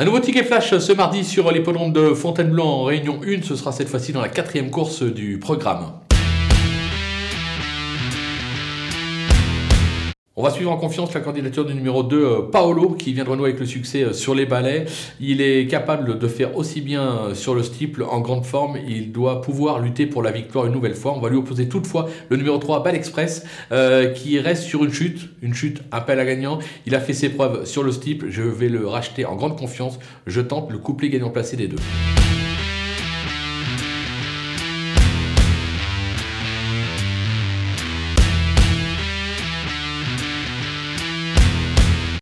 Un nouveau ticket flash ce mardi sur l'hippodrome de Fontainebleau en Réunion 1. Ce sera cette fois-ci dans la quatrième course du programme. On va suivre en confiance la candidature du numéro 2, euh, Paolo, qui vient de renouer avec le succès euh, sur les balais. Il est capable de faire aussi bien euh, sur le steeple en grande forme. Il doit pouvoir lutter pour la victoire une nouvelle fois. On va lui opposer toutefois le numéro 3, Bal Express, qui reste sur une chute. Une chute appel à gagnant. Il a fait ses preuves sur le steeple. Je vais le racheter en grande confiance. Je tente le couplet gagnant placé des deux.